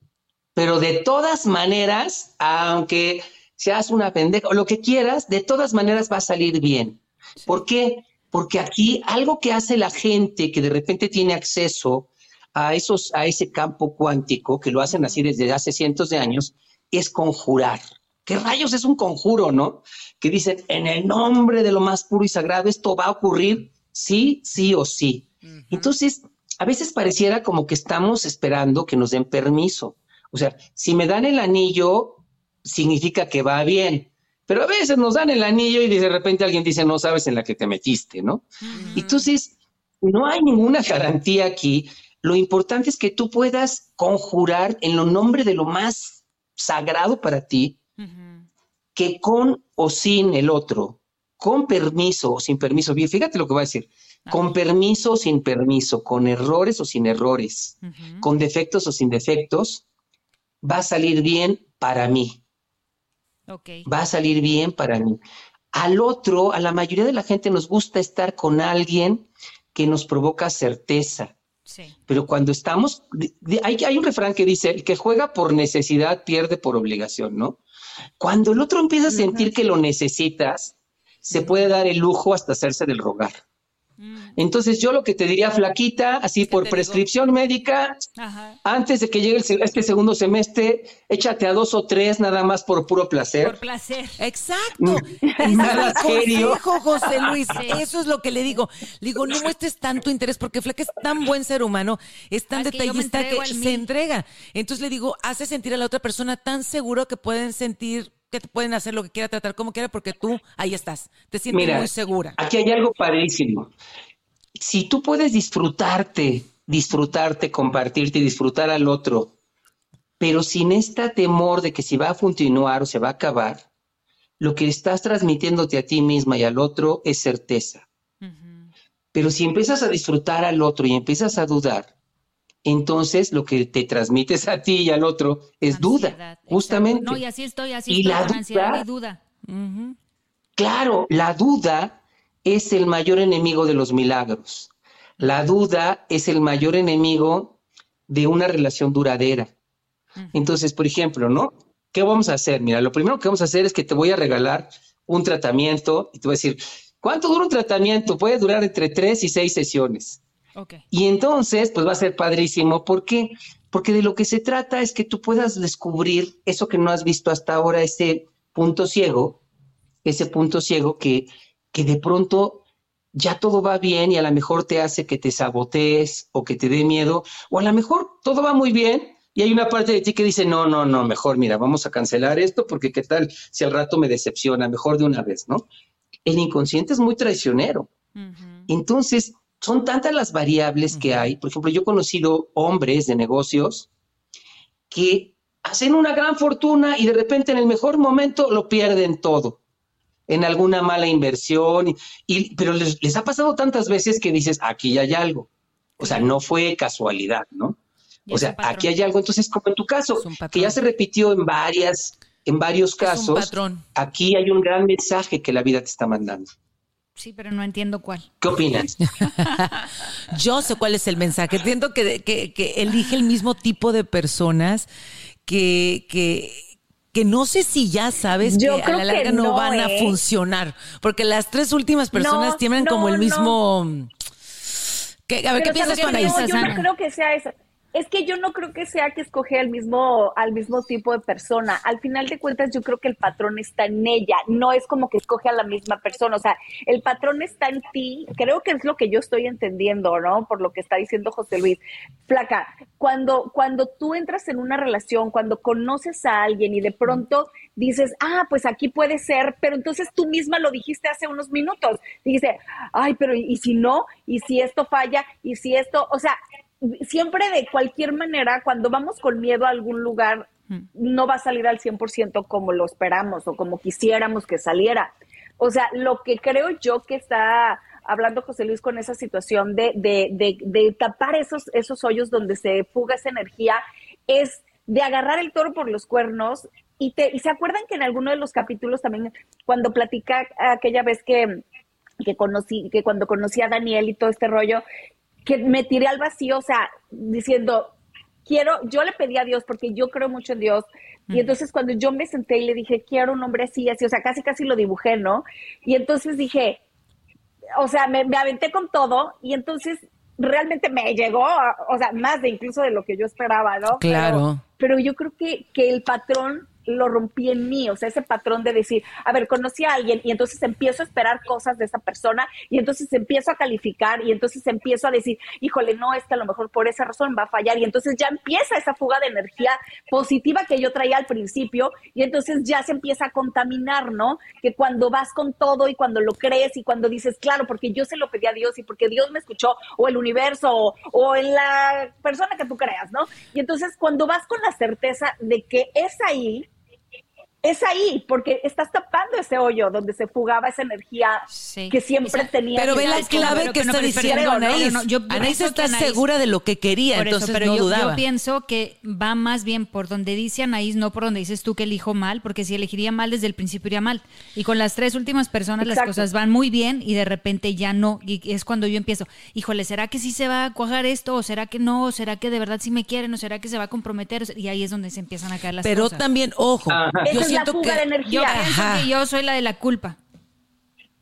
pero de todas maneras, aunque seas una pendeja o lo que quieras, de todas maneras va a salir bien. ¿Por qué? Porque aquí algo que hace la gente que de repente tiene acceso a esos, a ese campo cuántico, que lo hacen así desde hace cientos de años, es conjurar. ¿Qué rayos es un conjuro, no? Que dicen, en el nombre de lo más puro y sagrado, esto va a ocurrir sí, sí o sí. Entonces, a veces pareciera como que estamos esperando que nos den permiso. O sea, si me dan el anillo, significa que va bien. Pero a veces nos dan el anillo y de repente alguien dice, no sabes en la que te metiste, ¿no? Entonces, no hay ninguna garantía aquí. Lo importante es que tú puedas conjurar en lo nombre de lo más sagrado para ti, que con o sin el otro, con permiso o sin permiso, bien, fíjate lo que voy a decir, con permiso o sin permiso, con errores o sin errores, con defectos o sin defectos, va a salir bien para mí, ok va a salir bien para mí. Al otro, a la mayoría de la gente nos gusta estar con alguien que nos provoca certeza. sí Pero cuando estamos, hay un refrán que dice, el que juega por necesidad pierde por obligación, ¿no? Cuando el otro empieza a sentir que lo necesitas, se puede dar el lujo hasta hacerse del rogar. Entonces yo lo que te diría, flaquita, así por prescripción médica, Ajá. antes de que llegue el este segundo semestre, échate a dos o tres nada más por puro placer. Por placer. Exacto. Es Nada serio. consejo, José Luis. Eso es lo que le digo. Le digo, no muestres tanto interés porque Flaca es tan buen ser humano, es tan que detallista que, al se entrega. Entonces le digo, hace sentir a la otra persona tan seguro que pueden sentir que te pueden hacer lo que quiera, tratar como quiera, porque tú ahí estás. Te sientes Mira, muy segura. aquí hay algo padrísimo. Si tú puedes disfrutarte, disfrutarte, compartirte y disfrutar al otro, pero sin este temor de que si va a continuar o se va a acabar, lo que estás transmitiéndote a ti misma y al otro es certeza. Pero si empiezas a disfrutar al otro y empiezas a dudar, entonces lo que te transmites a ti y al otro es duda, justamente. exacto. No, y así estoy, así Y estoy la con ansiedad duda- y duda. Claro, la duda es el mayor enemigo de los milagros. La duda es el mayor enemigo de una relación duradera. Entonces, por ejemplo, ¿no? ¿Qué vamos a hacer? Mira, lo primero que vamos a hacer es que te voy a regalar un tratamiento y te voy a decir, ¿cuánto dura un tratamiento? Puede durar entre tres y seis sesiones. Ok. Y entonces, pues va a ser padrísimo. ¿Por qué? Porque de lo que se trata es que tú puedas descubrir eso que no has visto hasta ahora, ese punto ciego, ese punto ciego que, que de pronto ya todo va bien y a lo mejor te hace que te sabotees o que te dé miedo, o a lo mejor todo va muy bien y hay una parte de ti que dice, no, no, no, mejor, mira, vamos a cancelar esto porque qué tal si al rato me decepciona, mejor de una vez, ¿no? El inconsciente es muy traicionero. Entonces, son tantas las variables que hay. Por ejemplo, yo he conocido hombres de negocios que hacen una gran fortuna y de repente en el mejor momento lo pierden todo en alguna mala inversión, y, y- pero les, les ha pasado tantas veces que dices, aquí ya hay algo. O sea, no fue casualidad, ¿no? O sea, aquí hay algo. Entonces, como en tu caso, que ya se repitió en varias, en varios casos, aquí hay un gran mensaje que la vida te está mandando. Sí, pero no entiendo cuál. ¿Qué opinas? Yo sé cuál es el mensaje. Siento que, que, que elige el mismo tipo de personas que, que, que no sé si ya sabes Yo que a la larga no, no, van a ¿eh? funcionar. Porque las tres últimas personas No, tienen no, como el no. mismo. ¿Qué- a ver, ¿qué piensas ¿sabes tú, yo no Ana? creo que sea eso. Es que yo no creo que sea que escoge al mismo, al mismo tipo de persona. Al final de cuentas, yo creo que el patrón está en ella. No es como que escoge a la misma persona. O sea, el patrón está en ti. Creo que es lo que yo estoy entendiendo, ¿no? Por lo que está diciendo José Luis. Flaca, cuando, cuando tú entras en una relación, cuando conoces a alguien y de pronto dices, ah, pues aquí puede ser, pero entonces tú misma lo dijiste hace unos minutos. Dice, ay, pero ¿y, y si no? ¿Y si esto falla? ¿Y si esto? O sea, siempre de cualquier manera, cuando vamos con miedo a algún lugar, no va a salir al 100% como lo esperamos o como quisiéramos que saliera. O sea, lo que creo yo que está hablando José Luis con esa situación de, de, de, de tapar esos, esos hoyos donde se fuga esa energía es de agarrar el toro por los cuernos y, te, y se acuerdan que en alguno de los capítulos también cuando platica aquella vez que, que conocí, que cuando conocí a Daniel y todo este rollo, que me tiré al vacío, o sea, diciendo, quiero, yo le pedí a Dios porque yo creo mucho en Dios. Y entonces cuando yo me senté y le dije, quiero un hombre así, así, o sea, casi, casi lo dibujé, ¿no? Y entonces dije, o sea, me, me aventé con todo y entonces realmente me llegó, o sea, más de incluso de lo que yo esperaba, ¿no? Claro. Pero, pero yo creo que, que el patrón lo rompí en mí, o sea, ese patrón de decir, a ver, conocí a alguien y entonces empiezo a esperar cosas de esa persona y entonces empiezo a calificar y entonces empiezo a decir, híjole, no, es que a lo mejor por esa razón va a fallar y entonces ya empieza esa fuga de energía positiva que yo traía al principio y entonces ya se empieza a contaminar, ¿no? Que cuando vas con todo y cuando lo crees y cuando dices, claro, porque yo se lo pedí a Dios y porque Dios me escuchó o el universo o, o en la persona que tú creas, ¿no? Y entonces cuando vas con la certeza de que es ahí, es ahí, porque estás tapando ese hoyo donde se fugaba esa energía Sí. que siempre Esa- tenía. Pero ve la Pero que- clave pero que que no, está pero diciendo Anaís. no, yo Anaís está Anaís- segura de lo que quería, Por eso, entonces pero no yo, dudaba. yo pienso que va más bien por donde dice Anaís, no por donde dices tú que elijo mal, porque si elegiría mal desde el principio iría mal. Y con las tres últimas personas las cosas van muy bien y de repente ya no. Y es cuando yo empiezo, híjole, ¿será que sí se va a cuajar esto? ¿O será que no? ¿O será que de verdad sí me quieren? ¿O será que se va a comprometer? Y ahí es donde se empiezan a caer las Pero cosas. también, ojo, Ajá. Yo es la siento fuga que de energía. Yo pienso Ajá. que yo soy la de la culpa.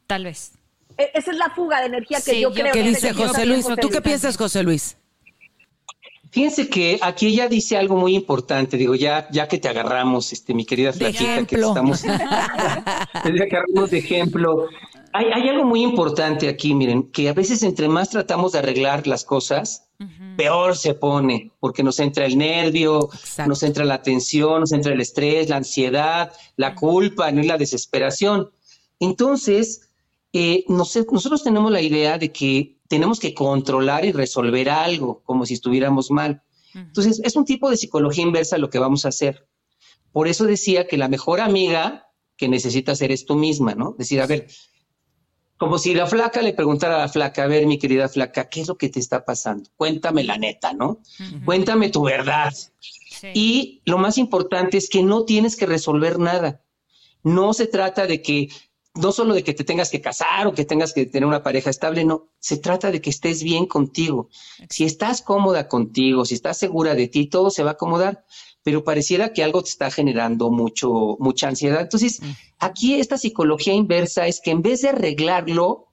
Tal vez. E- Esa es la fuga de energía que Sí, yo yo- creo ¿Qué que dice José Luis? ¿Tú qué piensas, José Luis? Fíjense que aquí ella dice algo muy importante, digo, ya, ya que te agarramos, este, mi querida flaquita, que estamos, ya que agarramos de ejemplo. Hay, hay algo muy importante aquí, miren, que a veces entre más tratamos de arreglar las cosas, peor se pone, porque nos entra el nervio, Exacto. nos entra la tensión, nos entra el estrés, la ansiedad, la culpa, ¿no? y la desesperación. Entonces, eh, nos- nosotros tenemos la idea de que tenemos que controlar y resolver algo, como si estuviéramos mal. Entonces, es un tipo de psicología inversa lo que vamos a hacer. Por eso decía que la mejor amiga que necesitas eres tú misma, ¿no? Decir, a ver, como si la flaca le preguntara a la flaca, a ver, mi querida flaca, ¿qué es lo que te está pasando? Cuéntame la neta, ¿no? Cuéntame tu verdad. Sí. Y lo más importante es que no tienes que resolver nada. No se trata de que, no solo de que te tengas que casar o que tengas que tener una pareja estable, no, se trata de que estés bien contigo. Si estás cómoda contigo, si estás segura de ti, todo se va a acomodar, pero pareciera que algo te está generando mucho, mucha ansiedad. Entonces, aquí esta psicología inversa es que en vez de arreglarlo,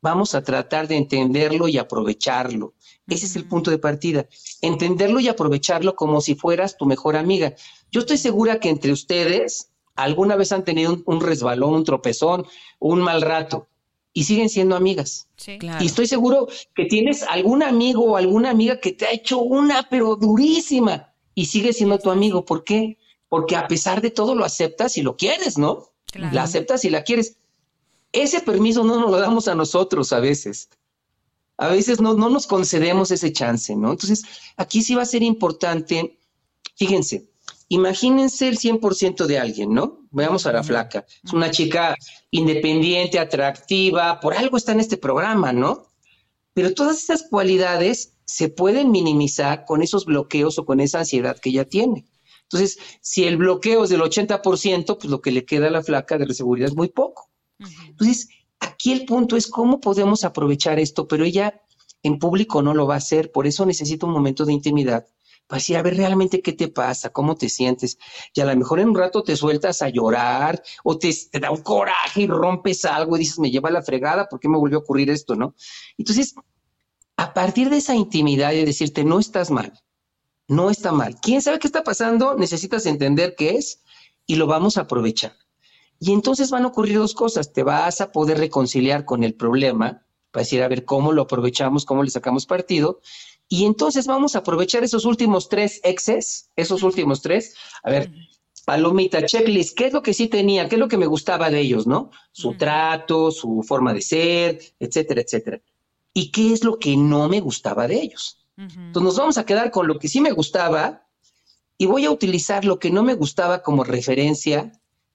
vamos a tratar de entenderlo y aprovecharlo. Ese es el punto de partida. Entenderlo y aprovecharlo como si fueras tu mejor amiga. Yo estoy segura que entre ustedes alguna vez han tenido un, un resbalón, un tropezón, un mal rato y siguen siendo amigas. Sí. Claro. Y estoy seguro que tienes algún amigo o alguna amiga que te ha hecho una, pero durísima, y sigue siendo tu amigo. ¿Por qué? Porque a pesar de todo lo aceptas y lo quieres, ¿no? Claro. La aceptas y la quieres. Ese permiso no nos lo damos a nosotros a veces. A veces no, no nos concedemos ese chance, ¿no? Entonces, aquí sí va a ser importante, fíjense, imagínense el 100% de alguien, ¿no? Veamos a la flaca. Es una chica independiente, atractiva, por algo está en este programa, ¿no? Pero todas esas cualidades se pueden minimizar con esos bloqueos o con esa ansiedad que ella tiene. Entonces, si el bloqueo es del 80%, pues lo que le queda a la flaca de seguridad es muy poco. Entonces, aquí el punto es cómo podemos aprovechar esto, pero ella en público no lo va a hacer, por eso necesita un momento de intimidad para decir, a ver realmente qué te pasa, cómo te sientes. Y a lo mejor en un rato te sueltas a llorar o te, te da un coraje y rompes algo y dices, me lleva a la fregada, ¿por qué me volvió a ocurrir esto, no? Entonces, a partir de esa intimidad y de decirte, no estás mal, no está mal. ¿Quién sabe qué está pasando? Necesitas entender qué es y lo vamos a aprovechar. Y entonces van a ocurrir dos cosas. Te vas a poder reconciliar con el problema, para decir, a ver cómo lo aprovechamos, cómo le sacamos partido. Y entonces vamos a aprovechar esos últimos tres exes, esos últimos tres. A ver, palomita, checklist, ¿qué es lo que sí tenía? ¿Qué es lo que me gustaba de ellos, no? Su trato, su forma de ser, etcétera, etcétera. ¿Y qué es lo que no me gustaba de ellos? Entonces nos vamos a quedar con lo que sí me gustaba y voy a utilizar lo que no me gustaba como referencia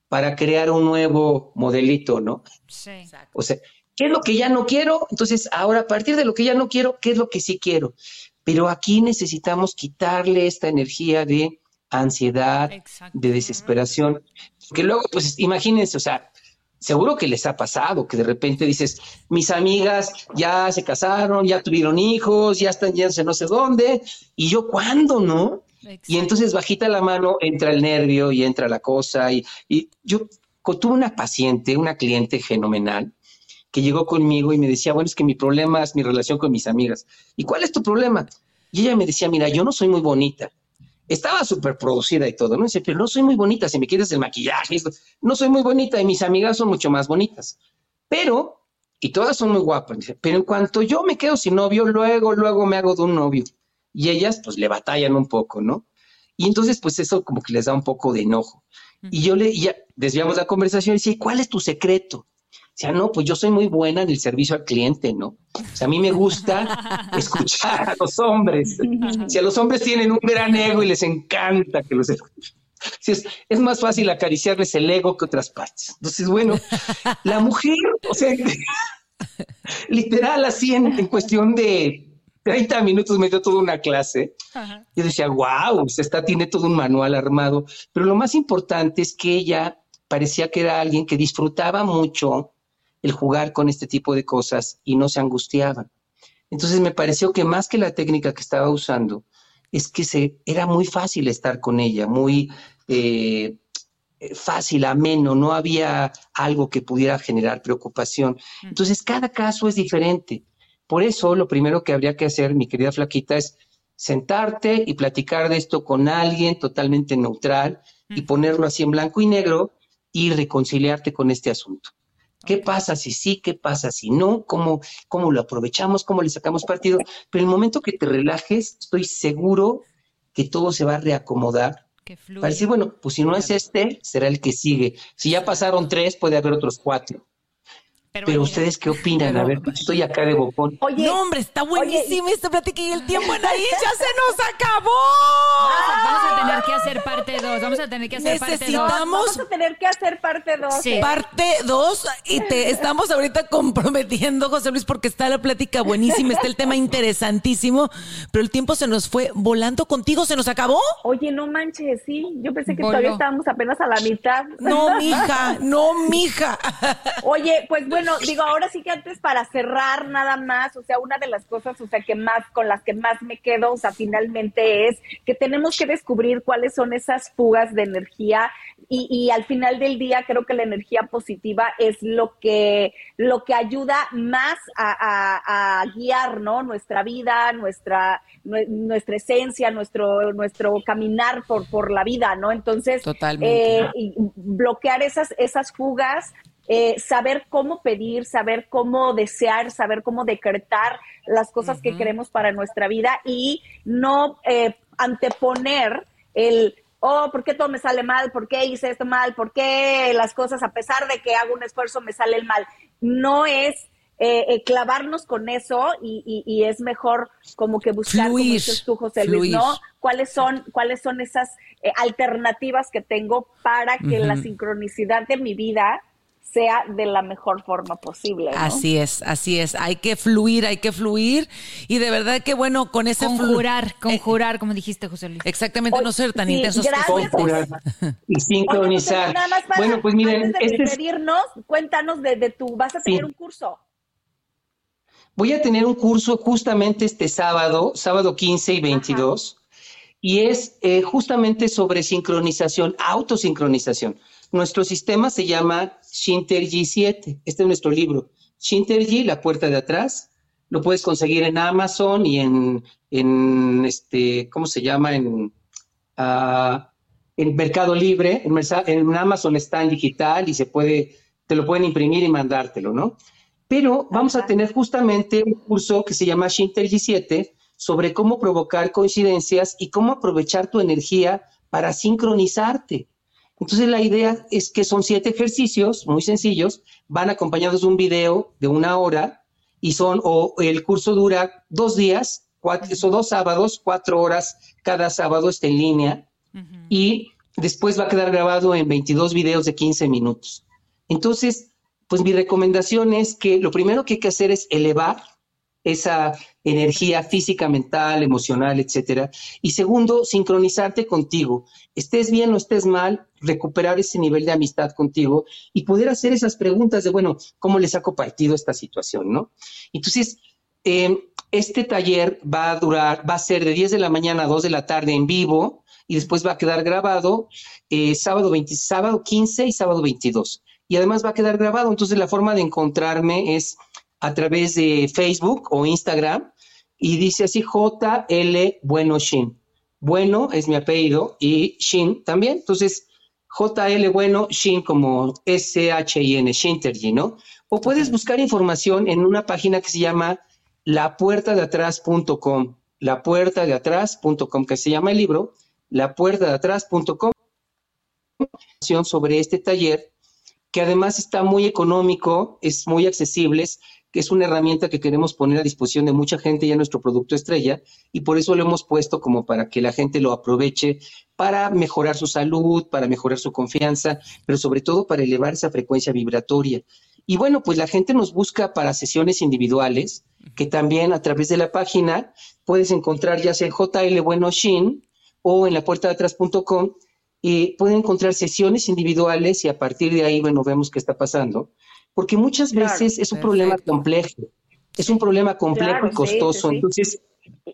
para crear un nuevo modelito, ¿no? Sí. O sea, ¿qué es lo que ya no quiero? Entonces, ahora a partir de lo que ya no quiero, ¿qué es lo que sí quiero? Pero aquí necesitamos quitarle esta energía de ansiedad, Exacto. de desesperación, que luego, pues imagínense, o sea, seguro que les ha pasado que de repente dices, mis amigas ya se casaron, ya tuvieron hijos, ya están yéndose no sé dónde, y yo cuándo, ¿no? Y entonces bajita la mano entra el nervio y entra la cosa. Y, y yo tuve una paciente, una cliente fenomenal, que llegó conmigo y me decía, bueno, es que mi problema es mi relación con mis amigas. ¿Y cuál es tu problema? Y ella me decía, mira, yo no soy muy bonita. Estaba súper producida y todo, ¿no? Dice, pero no soy muy bonita, si me quieres el maquillaje, esto, no soy muy bonita y mis amigas son mucho más bonitas. Pero, y todas son muy guapas, dice, pero en cuanto yo me quedo sin novio, luego, luego me hago de un novio. Y ellas, pues, le batallan un poco, ¿no? Y entonces, pues, eso como que les da un poco de enojo. Y yo le, y ya desviamos la conversación y decía, ¿cuál es tu secreto? Sea, no, pues yo soy muy buena en el servicio al cliente, ¿no? O sea, a mí me gusta escuchar a los hombres. Si a los hombres tienen un gran ego y les encanta que los si es, es más fácil acariciarles el ego que otras partes. Entonces, bueno, la mujer, o sea, literal, así en, en cuestión de 30 minutos me dio toda una clase. Yo decía, wow, esta tiene todo un manual armado. Pero lo más importante es que ella parecía que era alguien que disfrutaba mucho el jugar con este tipo de cosas y no se angustiaba. Entonces me pareció que más que la técnica que estaba usando, es que se, era muy fácil estar con ella, muy, eh, fácil, ameno, no había algo que pudiera generar preocupación. Entonces, cada caso es diferente. Por eso, lo primero que habría que hacer, mi querida Flaquita, es sentarte y platicar de esto con alguien totalmente neutral y ponerlo así en blanco y negro y reconciliarte con este asunto. ¿Qué pasa si sí? ¿Qué pasa si no? ¿Cómo, ¿Cómo lo aprovechamos? ¿Cómo le sacamos partido? Pero el momento que te relajes, estoy seguro que todo se va a reacomodar. Para decir, bueno, pues si no es este, será el que sigue. Si ya pasaron tres, puede haber otros cuatro. Pero, ustedes qué opinan? a ver, estoy acá de bocón. Oye, no, hombre, está buenísima esta plática y el tiempo en ahí ya se nos acabó. Vamos a, tener que hacer parte 2. Vamos a tener que hacer parte 2. Vamos a tener que hacer parte 2. Sí. Parte 2 y te estamos ahorita comprometiendo, José Luis, porque está la plática buenísima, está el tema interesantísimo, pero el tiempo se nos fue volando contigo, ¿se nos acabó? Oye, no manches, sí. Yo pensé que todavía estábamos apenas a la mitad. No, mija, no, mija. Oye, pues bueno bueno, digo, ahora sí que antes para cerrar nada más, o sea, una de las cosas, o sea, que más, con las que más me quedo, o sea, finalmente es que tenemos que descubrir cuáles son esas fugas de energía y, al final del día creo que la energía positiva es lo que, lo que ayuda más a, guiar, ¿no? Nuestra vida, nuestra, nuestra esencia, nuestro, nuestro caminar por, por la vida, ¿no? Entonces, eh, bloquear esas, esas fugas eh, saber cómo pedir, saber cómo desear, saber cómo decretar las cosas que queremos para nuestra vida y no eh, anteponer el, oh, ¿por qué todo me sale mal? ¿Por qué hice esto mal? ¿Por qué las cosas, a pesar de que hago un esfuerzo, me sale el mal? No es eh, clavarnos con eso y, es mejor como que buscar, como dices tú, José Luis, ¿no? ¿Cuáles son, cuáles son esas alternativas que tengo para que la sincronicidad de mi vida sea de la mejor forma posible. Así es, así es. Hay que fluir, hay que fluir. Y de verdad que bueno, con ese Conjurar, eh, conjurar, como dijiste, José Luis. Exactamente, no ser tan sí, intensos. Conjurar y sincronizar. bueno, pues miren, antes de este despedirnos, cuéntanos de, de, tu, vas a tener un curso. Voy a tener un curso justamente este sábado, sábado 15 y 22, y es eh, justamente sobre sincronización, autosincronización. Nuestro sistema se llama Shintergy 7. Este es nuestro libro. Shintergy, la puerta de atrás. Lo puedes conseguir en Amazon y en, en este, ¿cómo se llama? En, ah, en Mercado Libre. En, en, Amazon está en digital y se puede, te lo pueden imprimir y mandártelo, ¿no? Pero vamos a tener justamente un curso que se llama Shintergy 7 sobre cómo provocar coincidencias y cómo aprovechar tu energía para sincronizarte. Entonces la idea es que son siete ejercicios muy sencillos, van acompañados de un video de una hora y son, o el curso dura dos días, cuatro, son dos sábados, cuatro horas cada sábado está en línea y después va a quedar grabado en 22 videos de 15 minutos. Entonces, pues mi recomendación es que lo primero que hay que hacer es elevar esa energía física, mental, emocional, etcétera. Y segundo, sincronizarte contigo. Estés bien o estés mal, recuperar ese nivel de amistad contigo y poder hacer esas preguntas de, bueno, ¿cómo le saco partido a esta situación, no? Entonces, em, este taller va a durar, va a ser de 10 de la mañana a 2 de la tarde en vivo y después va a quedar grabado eh, sábado, 20, sábado 15 y sábado 22. Y además va a quedar grabado, entonces la forma de encontrarme es a través de Facebook o Instagram y dice así JL Bueno Shin. Bueno es mi apellido y Shin también. Entonces, JL Bueno Shin como S-H-I-N, Shintergy, ¿no? O puedes buscar información en una página que se llama lapuertadeatrás.com, lapuertadeatrás.com, que se llama el libro, lapuertadeatrás.com, sobre este taller, que además está muy económico, es muy accesible, que es una herramienta que queremos poner a disposición de mucha gente ya nuestro producto estrella y por eso lo hemos puesto como para que la gente lo aproveche para mejorar su salud, para mejorar su confianza, pero sobre todo para elevar esa frecuencia vibratoria. Y bueno, pues la gente nos busca para sesiones individuales, que también a través de la página puedes encontrar ya sea en JL Bueno Shin o en la puerta de atrás.com y pueden encontrar sesiones individuales y a partir de ahí, bueno, vemos qué está pasando porque muchas veces es un problema complejo, es un problema complejo y costoso. Entonces,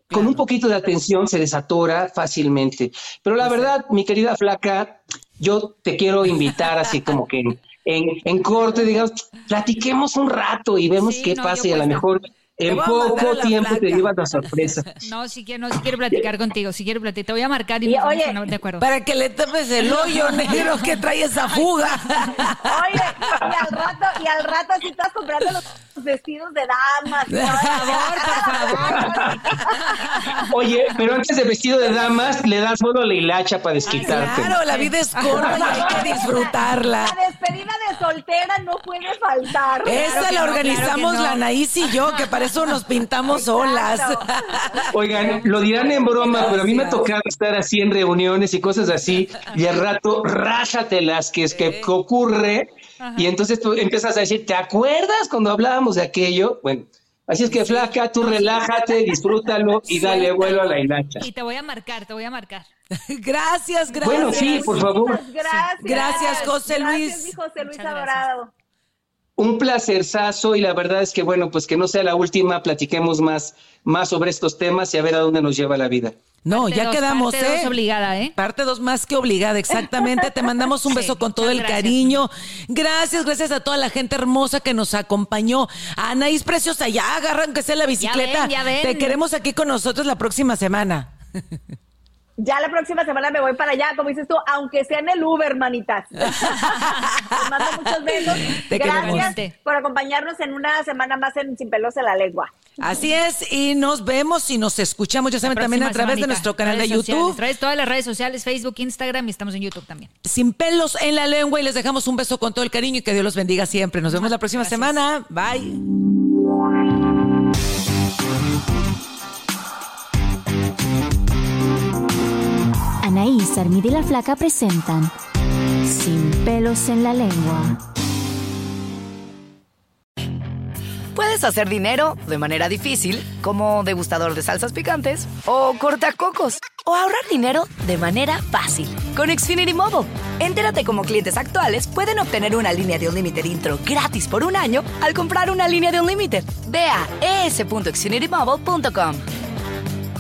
con un poquito de atención se desatora fácilmente. Pero la verdad, mi querida flaca, yo te quiero invitar así como que en, en, en corte, digamos, platiquemos un rato y vemos Sí, qué no, pasa y a lo puedo. mejor en poco tiempo te llevas la sorpresa. No, si quiero, no, si quiero platicar contigo, si quiero platicar, te voy a marcar y, Y, oye, a poner de acuerdo. Para que le tapes el hoyo negro que trae esa fuga. Oye, y al rato, y al rato así estás comprando los vestidos de damas. Por favor, por favor. Oye, pero antes de vestido de damas, le das solo a la hilacha para desquitarte. Claro, la vida es corta y hay que disfrutarla. La despedida de soltera no puede faltar. Esa la no, organizamos claro no. la Anaís y yo, que para eso nos pintamos solas. Oigan, lo dirán en broma, pero a mí me ha tocado estar así en reuniones y cosas así, y al rato rájatelas que es que ocurre, y entonces tú empiezas a decir, ¿te acuerdas cuando hablábamos de aquello? Bueno, así es que flaca, tú relájate, disfrútalo y dale vuelo a la hilacha. Y te voy a marcar, te voy a marcar. Gracias, gracias. Bueno, sí, por favor. Gracias. Gracias, José Luis. Gracias, mi José Luis adorado. Un placerzazo y la verdad es que, bueno, pues que no sea la última, platiquemos más, más sobre estos temas y a ver a dónde nos lleva la vida. No, Parte ya dos, quedamos, parte dos ¿eh? obligada, ¿eh? Parte dos más que obligada, exactamente. Te mandamos un Sí, beso con todo el gracias. cariño. Gracias, gracias a toda la gente hermosa que nos acompañó. A Anaís Preciosa, ya agarran que sea la bicicleta. ven, ya ven. Te queremos aquí con nosotros la próxima semana. Ya la próxima semana me voy para allá, como dices tú, aunque sea en el Uber, manitas. Les mando muchos besos. Te Gracias queremos. por acompañarnos en una semana más en Sin Pelos en la Lengua. Así es, y nos vemos y nos escuchamos, ya saben, también a través de nuestro canal de Redes sociales, YouTube. Traes todas las redes sociales, Facebook, Instagram y estamos en YouTube también. Sin pelos en la lengua y les dejamos un beso con todo el cariño y que Dios los bendiga siempre. Nos vemos la próxima Gracias. semana. Bye. Anaís, Armida y la Flaca presentan Sin pelos en la lengua. Puedes hacer dinero de manera difícil, como degustador de salsas picantes, o cortacocos, o ahorrar dinero de manera fácil con Xfinity Mobile. Entérate cómo clientes actuales pueden obtener una línea de Unlimited intro gratis por un año al comprar una línea de Unlimited. Ve a es.xfinitymobile.com.